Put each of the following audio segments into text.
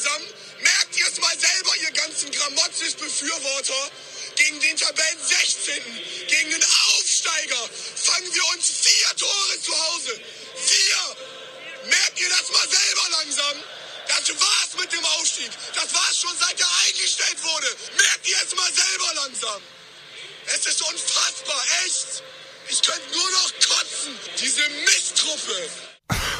langsam? Merkt ihr es mal selber, ihr ganzen Gramotzes-Befürworter? Gegen den Tabellen 16. Gegen den Aufsteiger fangen wir uns vier Tore zu Hause. Vier! Merkt ihr das mal selber langsam? Das war's mit dem Aufstieg. Das war's schon seit er eingestellt wurde. Merkt ihr es mal selber langsam? Es ist unfassbar, echt. Ich könnte nur noch kotzen. Diese Misttruppe.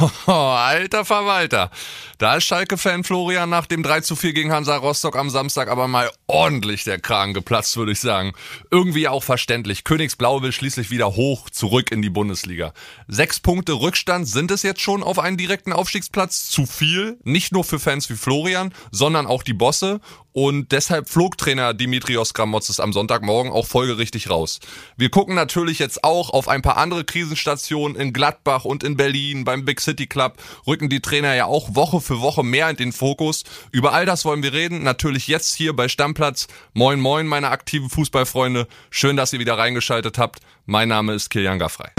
Alter Verwalter. Da ist Schalke-Fan Florian nach dem 3 zu 4 gegen Hansa Rostock am Samstag aber mal ordentlich der Kragen geplatzt, würde ich sagen. Irgendwie auch verständlich. Königsblau will schließlich wieder hoch zurück in die Bundesliga. Sechs Punkte Rückstand sind es jetzt schon auf einen direkten Aufstiegsplatz. Zu viel. Nicht nur für Fans wie Florian, sondern auch die Bosse. Und deshalb flog Trainer Dimitrios Gramotzes am Sonntagmorgen auch folgerichtig raus. Wir gucken natürlich jetzt auch auf ein paar andere Krisenstationen in Gladbach und in Berlin beim Big City Club. Rücken die Trainer ja auch Woche für Woche mehr in den Fokus. Über all das wollen wir reden. Natürlich jetzt hier bei Stammplatz. Moin moin meine aktiven Fußballfreunde. Schön, dass ihr wieder reingeschaltet habt. Mein Name ist Kilian Gaffrey.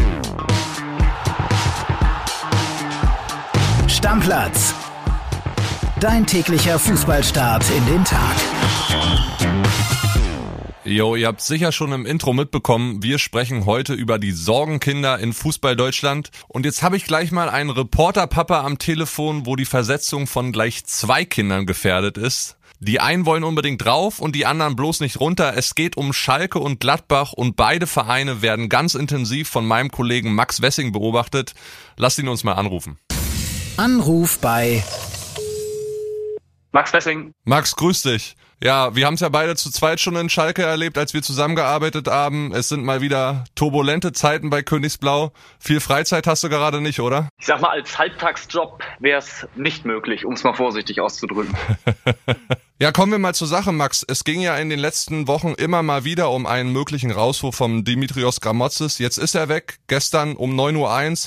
Stammplatz Dein täglicher Fußballstart in den Tag. Jo, ihr habt sicher schon im Intro mitbekommen, wir sprechen heute über die Sorgenkinder in Fußball Deutschland. Und jetzt habe ich gleich mal einen Reporterpapa am Telefon, wo die Versetzung von gleich zwei Kindern gefährdet ist. Die einen wollen unbedingt drauf und die anderen bloß nicht runter. Es geht um Schalke und Gladbach und beide Vereine werden ganz intensiv von meinem Kollegen Max Wessing beobachtet. Lasst ihn uns mal anrufen. Anruf bei Max Wessing. Max, grüß dich. Ja, wir haben es ja beide zu zweit schon in Schalke erlebt, als wir zusammengearbeitet haben. Es sind mal wieder turbulente Zeiten bei Königsblau. Viel Freizeit hast du gerade nicht, oder? Ich sag mal, als Halbtagsjob wäre es nicht möglich, um es mal vorsichtig auszudrücken. ja, kommen wir mal zur Sache, Max. Es ging ja in den letzten Wochen immer mal wieder um einen möglichen Rauswurf vom Dimitrios Gramotzes. Jetzt ist er weg. Gestern um 9.01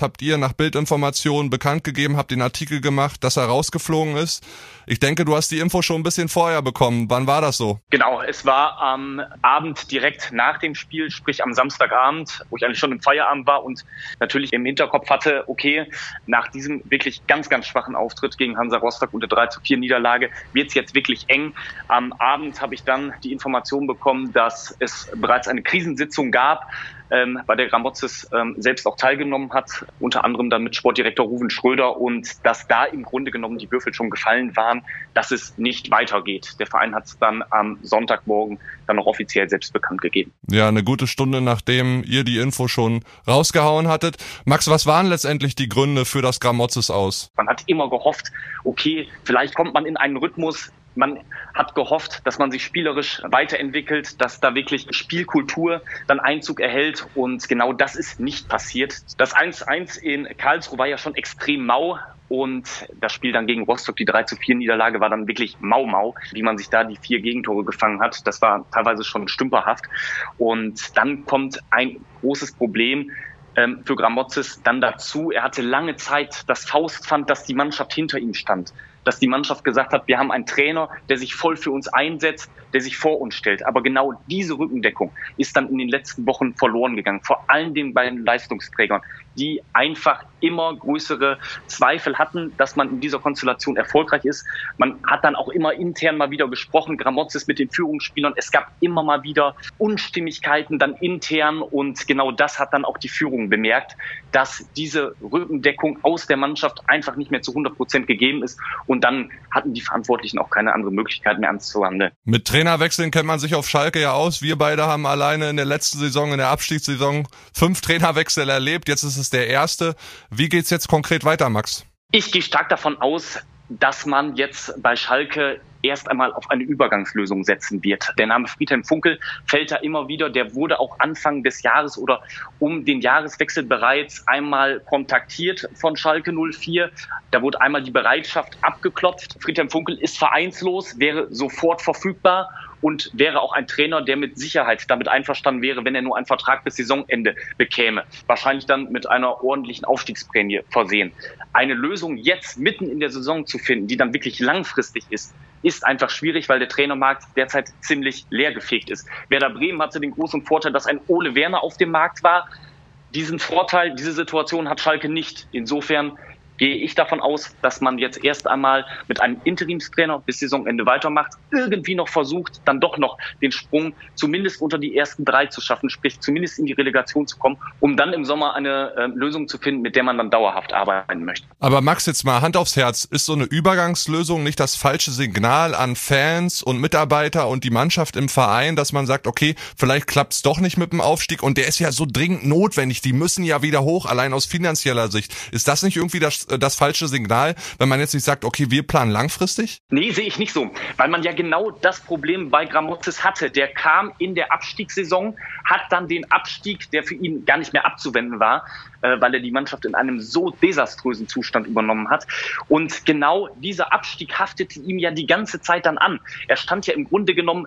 Uhr habt ihr nach Bildinformationen bekannt gegeben, habt den Artikel gemacht, dass er rausgeflogen ist. Ich denke, du hast die Info schon ein bisschen vorher bekommen. Wann war das so? Genau, es war am Abend direkt nach dem Spiel, sprich am Samstagabend, wo ich eigentlich schon im Feierabend war und natürlich im Hinterkopf hatte, okay, nach diesem wirklich ganz, ganz schwachen Auftritt gegen Hansa Rostock und der 3 zu 4 Niederlage wird es jetzt wirklich eng. Am Abend habe ich dann die Information bekommen, dass es bereits eine Krisensitzung gab ähm, bei der Gramozis ähm, selbst auch teilgenommen hat, unter anderem dann mit Sportdirektor Ruven Schröder und dass da im Grunde genommen die Würfel schon gefallen waren, dass es nicht weitergeht. Der Verein hat es dann am Sonntagmorgen dann noch offiziell selbst bekannt gegeben. Ja, eine gute Stunde nachdem ihr die Info schon rausgehauen hattet. Max, was waren letztendlich die Gründe für das Gramozis aus? Man hat immer gehofft, okay, vielleicht kommt man in einen Rhythmus, man hat gehofft, dass man sich spielerisch weiterentwickelt, dass da wirklich Spielkultur dann Einzug erhält und genau das ist nicht passiert. Das 1-1 in Karlsruhe war ja schon extrem mau und das Spiel dann gegen Rostock, die 3 zu 4 Niederlage, war dann wirklich mau-mau, wie man sich da die vier Gegentore gefangen hat. Das war teilweise schon stümperhaft. Und dann kommt ein großes Problem, ähm, für Gramozis dann dazu. Er hatte lange Zeit das Faustpfand, dass die Mannschaft hinter ihm stand dass die Mannschaft gesagt hat, wir haben einen Trainer, der sich voll für uns einsetzt, der sich vor uns stellt. Aber genau diese Rückendeckung ist dann in den letzten Wochen verloren gegangen, vor allen Dingen bei den Leistungsträgern, die einfach immer größere Zweifel hatten, dass man in dieser Konstellation erfolgreich ist. Man hat dann auch immer intern mal wieder gesprochen, Gramozis mit den Führungsspielern. Es gab immer mal wieder Unstimmigkeiten dann intern und genau das hat dann auch die Führung bemerkt, dass diese Rückendeckung aus der Mannschaft einfach nicht mehr zu 100 Prozent gegeben ist und dann hatten die Verantwortlichen auch keine andere Möglichkeit mehr anzuhandeln. Mit Trainerwechseln kennt man sich auf Schalke ja aus. Wir beide haben alleine in der letzten Saison, in der Abstiegssaison, fünf Trainerwechsel erlebt. Jetzt ist es der erste. Wie geht's jetzt konkret weiter, Max? Ich gehe stark davon aus, dass man jetzt bei Schalke erst einmal auf eine Übergangslösung setzen wird. Der Name Friedhelm Funkel fällt da immer wieder. Der wurde auch Anfang des Jahres oder um den Jahreswechsel bereits einmal kontaktiert von Schalke 04. Da wurde einmal die Bereitschaft abgeklopft. Friedhelm Funkel ist vereinslos, wäre sofort verfügbar und wäre auch ein Trainer, der mit Sicherheit damit einverstanden wäre, wenn er nur einen Vertrag bis Saisonende bekäme. Wahrscheinlich dann mit einer ordentlichen Aufstiegsprämie versehen. Eine Lösung jetzt mitten in der Saison zu finden, die dann wirklich langfristig ist, ist einfach schwierig, weil der Trainermarkt derzeit ziemlich leergefegt ist. Werder Bremen hatte den großen Vorteil, dass ein Ole Werner auf dem Markt war. Diesen Vorteil, diese Situation hat Schalke nicht. Insofern gehe ich davon aus, dass man jetzt erst einmal mit einem Interimstrainer bis Saisonende weitermacht, irgendwie noch versucht, dann doch noch den Sprung zumindest unter die ersten drei zu schaffen, sprich zumindest in die Relegation zu kommen, um dann im Sommer eine äh, Lösung zu finden, mit der man dann dauerhaft arbeiten möchte. Aber Max, jetzt mal Hand aufs Herz, ist so eine Übergangslösung nicht das falsche Signal an Fans und Mitarbeiter und die Mannschaft im Verein, dass man sagt, okay, vielleicht klappt's doch nicht mit dem Aufstieg und der ist ja so dringend notwendig, die müssen ja wieder hoch, allein aus finanzieller Sicht. Ist das nicht irgendwie das äh, das falsche Signal, wenn man jetzt nicht sagt, okay, wir planen langfristig? Nee, sehe ich nicht so, weil man ja genau das Problem bei Gramozis hatte. Der kam in der Abstiegssaison, hat dann den Abstieg, der für ihn gar nicht mehr abzuwenden war, äh, weil er die Mannschaft in einem so desaströsen Zustand übernommen hat. Und genau dieser Abstieg haftete ihm ja die ganze Zeit dann an. Er stand ja im Grunde genommen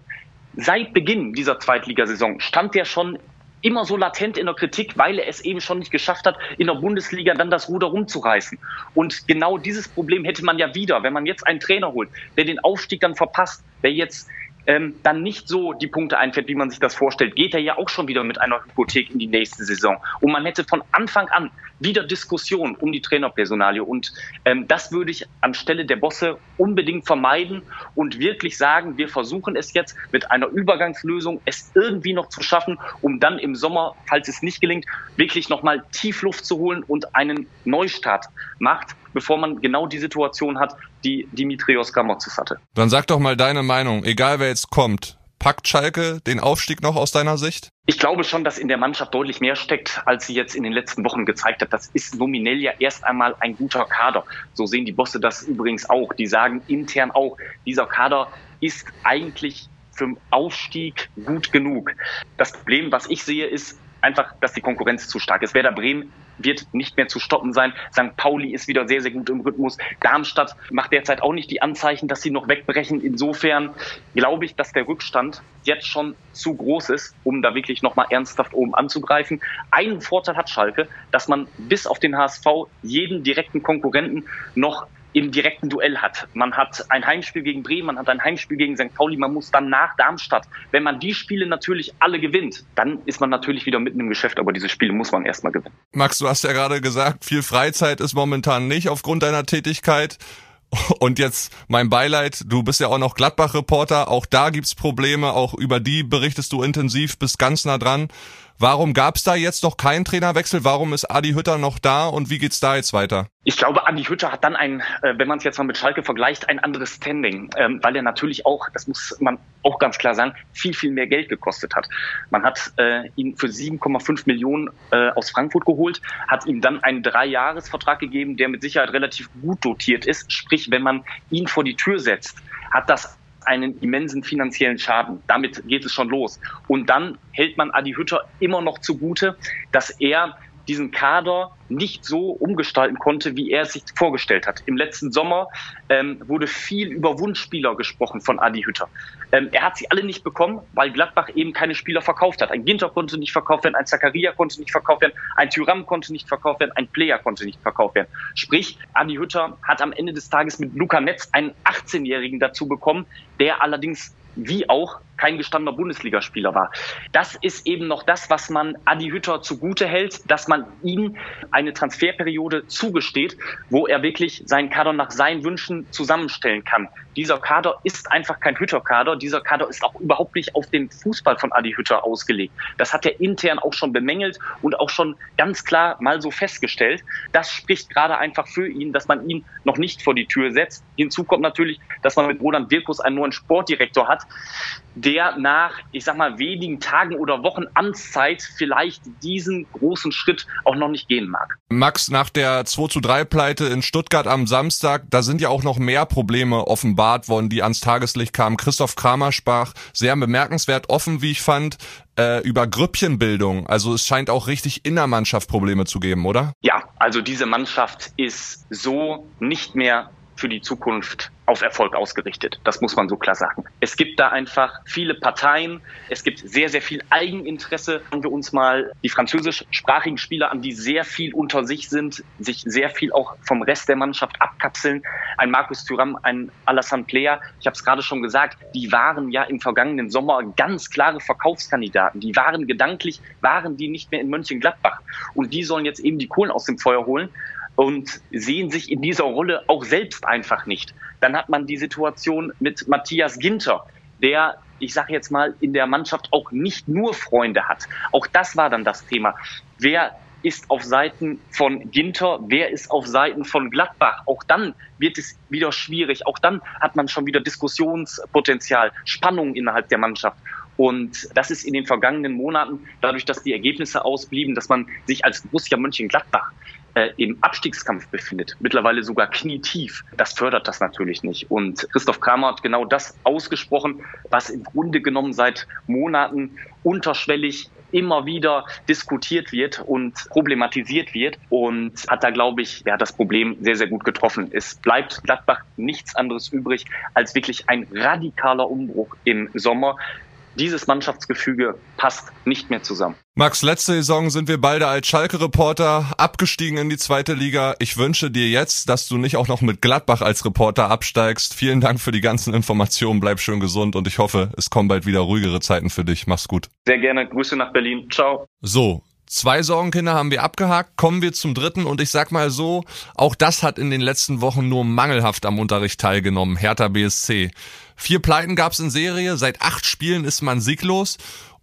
seit Beginn dieser Zweitligasaison, stand er schon immer so latent in der Kritik, weil er es eben schon nicht geschafft hat, in der Bundesliga dann das Ruder rumzureißen. Und genau dieses Problem hätte man ja wieder, wenn man jetzt einen Trainer holt, der den Aufstieg dann verpasst, der jetzt ähm, dann nicht so die Punkte einfährt, wie man sich das vorstellt, geht er ja auch schon wieder mit einer Hypothek in die nächste Saison. Und man hätte von Anfang an wieder Diskussion um die Trainerpersonalie. Und ähm, das würde ich anstelle der Bosse unbedingt vermeiden und wirklich sagen, wir versuchen es jetzt mit einer Übergangslösung, es irgendwie noch zu schaffen, um dann im Sommer, falls es nicht gelingt, wirklich nochmal Tiefluft zu holen und einen Neustart macht, bevor man genau die Situation hat, die Dimitrios Gamotzis hatte. Dann sag doch mal deine Meinung, egal wer jetzt kommt. Packt Schalke den Aufstieg noch aus deiner Sicht? Ich glaube schon, dass in der Mannschaft deutlich mehr steckt, als sie jetzt in den letzten Wochen gezeigt hat. Das ist nominell ja erst einmal ein guter Kader. So sehen die Bosse das übrigens auch. Die sagen intern auch, dieser Kader ist eigentlich für den Aufstieg gut genug. Das Problem, was ich sehe, ist einfach, dass die Konkurrenz zu stark ist. Werder Bremen wird nicht mehr zu stoppen sein. St. Pauli ist wieder sehr, sehr gut im Rhythmus. Darmstadt macht derzeit auch nicht die Anzeichen, dass sie noch wegbrechen. Insofern glaube ich, dass der Rückstand jetzt schon zu groß ist, um da wirklich nochmal ernsthaft oben anzugreifen. Einen Vorteil hat Schalke, dass man bis auf den HSV jeden direkten Konkurrenten noch im direkten Duell hat. Man hat ein Heimspiel gegen Bremen, man hat ein Heimspiel gegen St. Pauli, man muss dann nach Darmstadt. Wenn man die Spiele natürlich alle gewinnt, dann ist man natürlich wieder mitten im Geschäft, aber diese Spiele muss man erstmal gewinnen. Max, du hast ja gerade gesagt, viel Freizeit ist momentan nicht aufgrund deiner Tätigkeit. Und jetzt mein Beileid, du bist ja auch noch Gladbach-Reporter, auch da gibt's Probleme, auch über die berichtest du intensiv, bist ganz nah dran. Warum gab es da jetzt noch keinen Trainerwechsel? Warum ist Adi Hütter noch da und wie geht's da jetzt weiter? Ich glaube, Adi Hütter hat dann ein, äh, wenn man es jetzt mal mit Schalke vergleicht, ein anderes Standing, ähm, weil er natürlich auch, das muss man auch ganz klar sagen, viel, viel mehr Geld gekostet hat. Man hat äh, ihn für 7,5 Millionen äh, aus Frankfurt geholt, hat ihm dann einen Dreijahresvertrag gegeben, der mit Sicherheit relativ gut dotiert ist. Sprich, wenn man ihn vor die Tür setzt, hat das einen immensen finanziellen Schaden. Damit geht es schon los. Und dann hält man Adi Hütter immer noch zugute, dass er diesen Kader nicht so umgestalten konnte, wie er es sich vorgestellt hat. Im letzten Sommer ähm, wurde viel über Wunschspieler gesprochen von Adi Hütter. Ähm, er hat sie alle nicht bekommen, weil Gladbach eben keine Spieler verkauft hat. Ein Ginter konnte nicht verkauft werden, ein Zakaria konnte nicht verkauft werden, ein Tyram konnte nicht verkauft werden, ein Player konnte nicht verkauft werden. Sprich, Adi Hütter hat am Ende des Tages mit Luca Netz einen 18-Jährigen dazu bekommen, der allerdings wie auch kein gestandener Bundesligaspieler war. Das ist eben noch das, was man Adi Hütter zugute hält, dass man ihm eine Transferperiode zugesteht, wo er wirklich seinen Kader nach seinen Wünschen zusammenstellen kann. Dieser Kader ist einfach kein Hütter-Kader. Dieser Kader ist auch überhaupt nicht auf den Fußball von Adi Hütter ausgelegt. Das hat er intern auch schon bemängelt und auch schon ganz klar mal so festgestellt. Das spricht gerade einfach für ihn, dass man ihn noch nicht vor die Tür setzt. Hinzu kommt natürlich, dass man mit Roland Wirkus einen neuen Sportdirektor hat, der nach, ich sag mal, wenigen Tagen oder Wochen Amtszeit vielleicht diesen großen Schritt auch noch nicht gehen mag. Max, nach der 2 zu 3 Pleite in Stuttgart am Samstag, da sind ja auch noch mehr Probleme offenbart worden, die ans Tageslicht kamen. Christoph Kramer sprach sehr bemerkenswert offen, wie ich fand, äh, über Grüppchenbildung. Also es scheint auch richtig in der Mannschaft Probleme zu geben, oder? Ja, also diese Mannschaft ist so nicht mehr für die Zukunft auf Erfolg ausgerichtet. Das muss man so klar sagen. Es gibt da einfach viele Parteien. Es gibt sehr, sehr viel Eigeninteresse. Schauen wir uns mal die französischsprachigen Spieler an, die sehr viel unter sich sind, sich sehr viel auch vom Rest der Mannschaft abkapseln. Ein Markus Thuram, ein Alassane Player. Ich habe es gerade schon gesagt, die waren ja im vergangenen Sommer ganz klare Verkaufskandidaten. Die waren gedanklich, waren die nicht mehr in Mönchengladbach. Und die sollen jetzt eben die Kohlen aus dem Feuer holen und sehen sich in dieser Rolle auch selbst einfach nicht. Dann hat man die Situation mit Matthias Ginter, der, ich sage jetzt mal, in der Mannschaft auch nicht nur Freunde hat. Auch das war dann das Thema. Wer ist auf Seiten von Ginter, wer ist auf Seiten von Gladbach. Auch dann wird es wieder schwierig. Auch dann hat man schon wieder Diskussionspotenzial, Spannung innerhalb der Mannschaft. Und das ist in den vergangenen Monaten, dadurch, dass die Ergebnisse ausblieben, dass man sich als Borussia Mönchengladbach äh, im Abstiegskampf befindet, mittlerweile sogar knietief, das fördert das natürlich nicht. Und Christoph Kramer hat genau das ausgesprochen, was im Grunde genommen seit Monaten unterschwellig immer wieder diskutiert wird und problematisiert wird und hat da, glaube ich, ja, das Problem sehr, sehr gut getroffen. Es bleibt Gladbach nichts anderes übrig als wirklich ein radikaler Umbruch im Sommer dieses Mannschaftsgefüge passt nicht mehr zusammen. Max, letzte Saison sind wir beide als Schalke-Reporter abgestiegen in die zweite Liga. Ich wünsche dir jetzt, dass du nicht auch noch mit Gladbach als Reporter absteigst. Vielen Dank für die ganzen Informationen. Bleib schön gesund und ich hoffe, es kommen bald wieder ruhigere Zeiten für dich. Mach's gut. Sehr gerne. Grüße nach Berlin. Ciao. So, Zwei Sorgenkinder haben wir abgehakt, kommen wir zum dritten und ich sag mal so, auch das hat in den letzten Wochen nur mangelhaft am Unterricht teilgenommen, Hertha BSC. Vier Pleiten gab's in Serie, seit acht Spielen ist man sieglos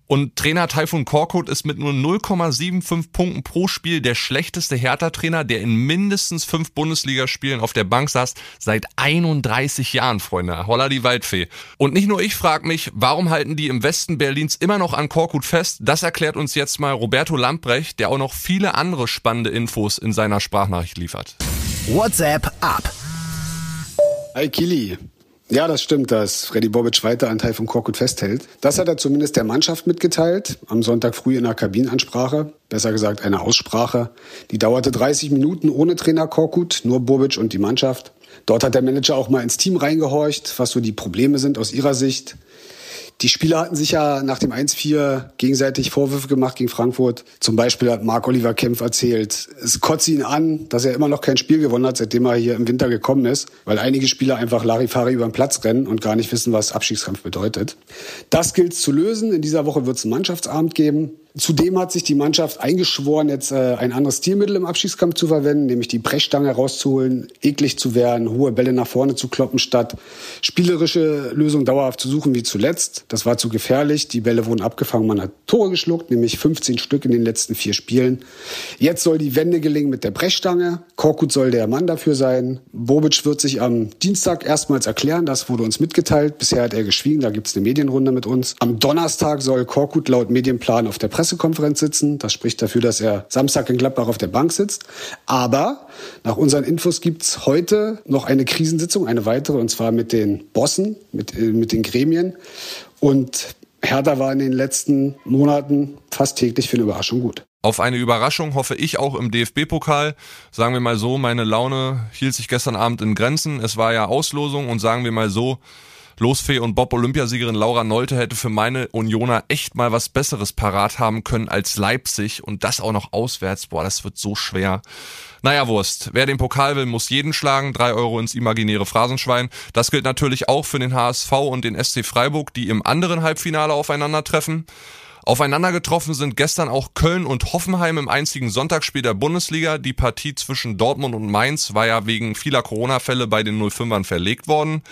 und Trainer Taifun Korkut ist mit nur 0,75 Punkten pro Spiel der schlechteste Hertha-Trainer, der in mindestens fünf Bundesligaspielen auf der Bank saß, seit 31 Jahren, Freunde. Holla die Waldfee. Und nicht nur ich frage mich, warum halten die im Westen Berlins immer noch an Korkut fest? Das erklärt uns jetzt mal Roberto Lamprecht, der auch noch viele andere spannende Infos in seiner Sprachnachricht liefert. WhatsApp ab. Hi Kili, ja, das stimmt, dass Freddy Bobic weiter an Teil von Korkut festhält. Das hat er zumindest der Mannschaft mitgeteilt, am Sonntag früh in einer Kabinenansprache, besser gesagt eine Aussprache. Die dauerte 30 Minuten ohne Trainer Korkut, nur Bobic und die Mannschaft. Dort hat der Manager auch mal ins Team reingehorcht, was so die Probleme sind aus ihrer Sicht. Die Spieler hatten sich ja nach dem 1-4 gegenseitig Vorwürfe gemacht gegen Frankfurt. Zum Beispiel hat Marc-Oliver Kempf erzählt, es kotzt ihn an, dass er immer noch kein Spiel gewonnen hat, seitdem er hier im Winter gekommen ist, weil einige Spieler einfach Larifari über den Platz rennen und gar nicht wissen, was Abstiegskampf bedeutet. Das gilt zu lösen. In dieser Woche wird es einen Mannschaftsabend geben. Zudem hat sich die Mannschaft eingeschworen, jetzt äh, ein anderes Stilmittel im Abschiedskampf zu verwenden, nämlich die Brechstange rauszuholen, eklig zu werden, hohe Bälle nach vorne zu kloppen, statt spielerische Lösungen dauerhaft zu suchen wie zuletzt. Das war zu gefährlich. Die Bälle wurden abgefangen, man hat Tore geschluckt, nämlich 15 Stück in den letzten vier Spielen. Jetzt soll die Wende gelingen mit der Brechstange. Korkut soll der Mann dafür sein. Bobic wird sich am Dienstag erstmals erklären, das wurde uns mitgeteilt. Bisher hat er geschwiegen, da gibt's eine Medienrunde mit uns. Am Donnerstag soll Korkut laut Medienplan auf der Presse Pressekonferenz sitzen. Das spricht dafür, dass er Samstag in Gladbach auf der Bank sitzt. Aber nach unseren Infos gibt's heute noch eine Krisensitzung, eine weitere, und zwar mit den Bossen, mit, äh, mit den Gremien. Und Hertha war in den letzten Monaten fast täglich für eine Überraschung gut. Auf eine Überraschung hoffe ich auch im DFB-Pokal. Sagen wir mal so, meine Laune hielt sich gestern Abend in Grenzen. Es war ja Auslosung und sagen wir mal so, Losfee und Bob-Olympiasiegerin Laura Nolte hätte für meine Unioner echt mal was Besseres parat haben können als Leipzig und das auch noch auswärts. Boah, das wird so schwer. Naja, Wurst. Wer den Pokal will, muss jeden schlagen. Drei Euro ins imaginäre Phrasenschwein. Das gilt natürlich auch für den HSV und den SC Freiburg, die im anderen Halbfinale aufeinandertreffen. Aufeinander getroffen sind gestern auch Köln und Hoffenheim im einzigen Sonntagsspiel der Bundesliga. Die Partie zwischen Dortmund und Mainz war ja wegen vieler Corona-Fälle bei den 05ern verlegt worden.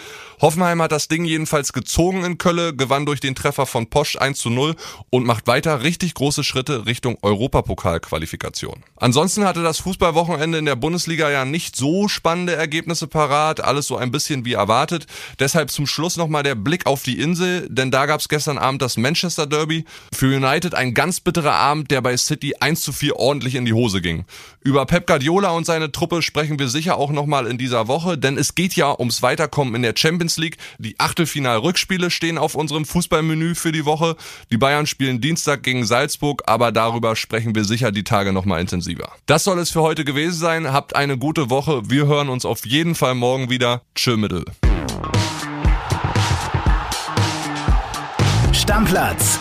Hoffenheim hat das Ding jedenfalls gezogen in Kölle, gewann durch den Treffer von Posch 1 zu 0 und macht weiter richtig große Schritte Richtung Europapokal-Qualifikation. Ansonsten hatte das Fußballwochenende in der Bundesliga ja nicht so spannende Ergebnisse parat, alles so ein bisschen wie erwartet. Deshalb zum Schluss nochmal der Blick auf die Insel, denn da gab es gestern Abend das Manchester Derby. Für United ein ganz bitterer Abend, der bei City 1 zu 4 ordentlich in die Hose ging. Über Pep Guardiola und seine Truppe sprechen wir sicher auch nochmal in dieser Woche, denn es geht ja ums Weiterkommen in der Champions League. Die Achtelfinal-Rückspiele stehen auf unserem Fußballmenü für die Woche. Die Bayern spielen Dienstag gegen Salzburg, aber darüber sprechen wir sicher die Tage nochmal intensiver. Das soll es für heute gewesen sein. Habt eine gute Woche. Wir hören uns auf jeden Fall morgen wieder. Tschö Mittel. Stammplatz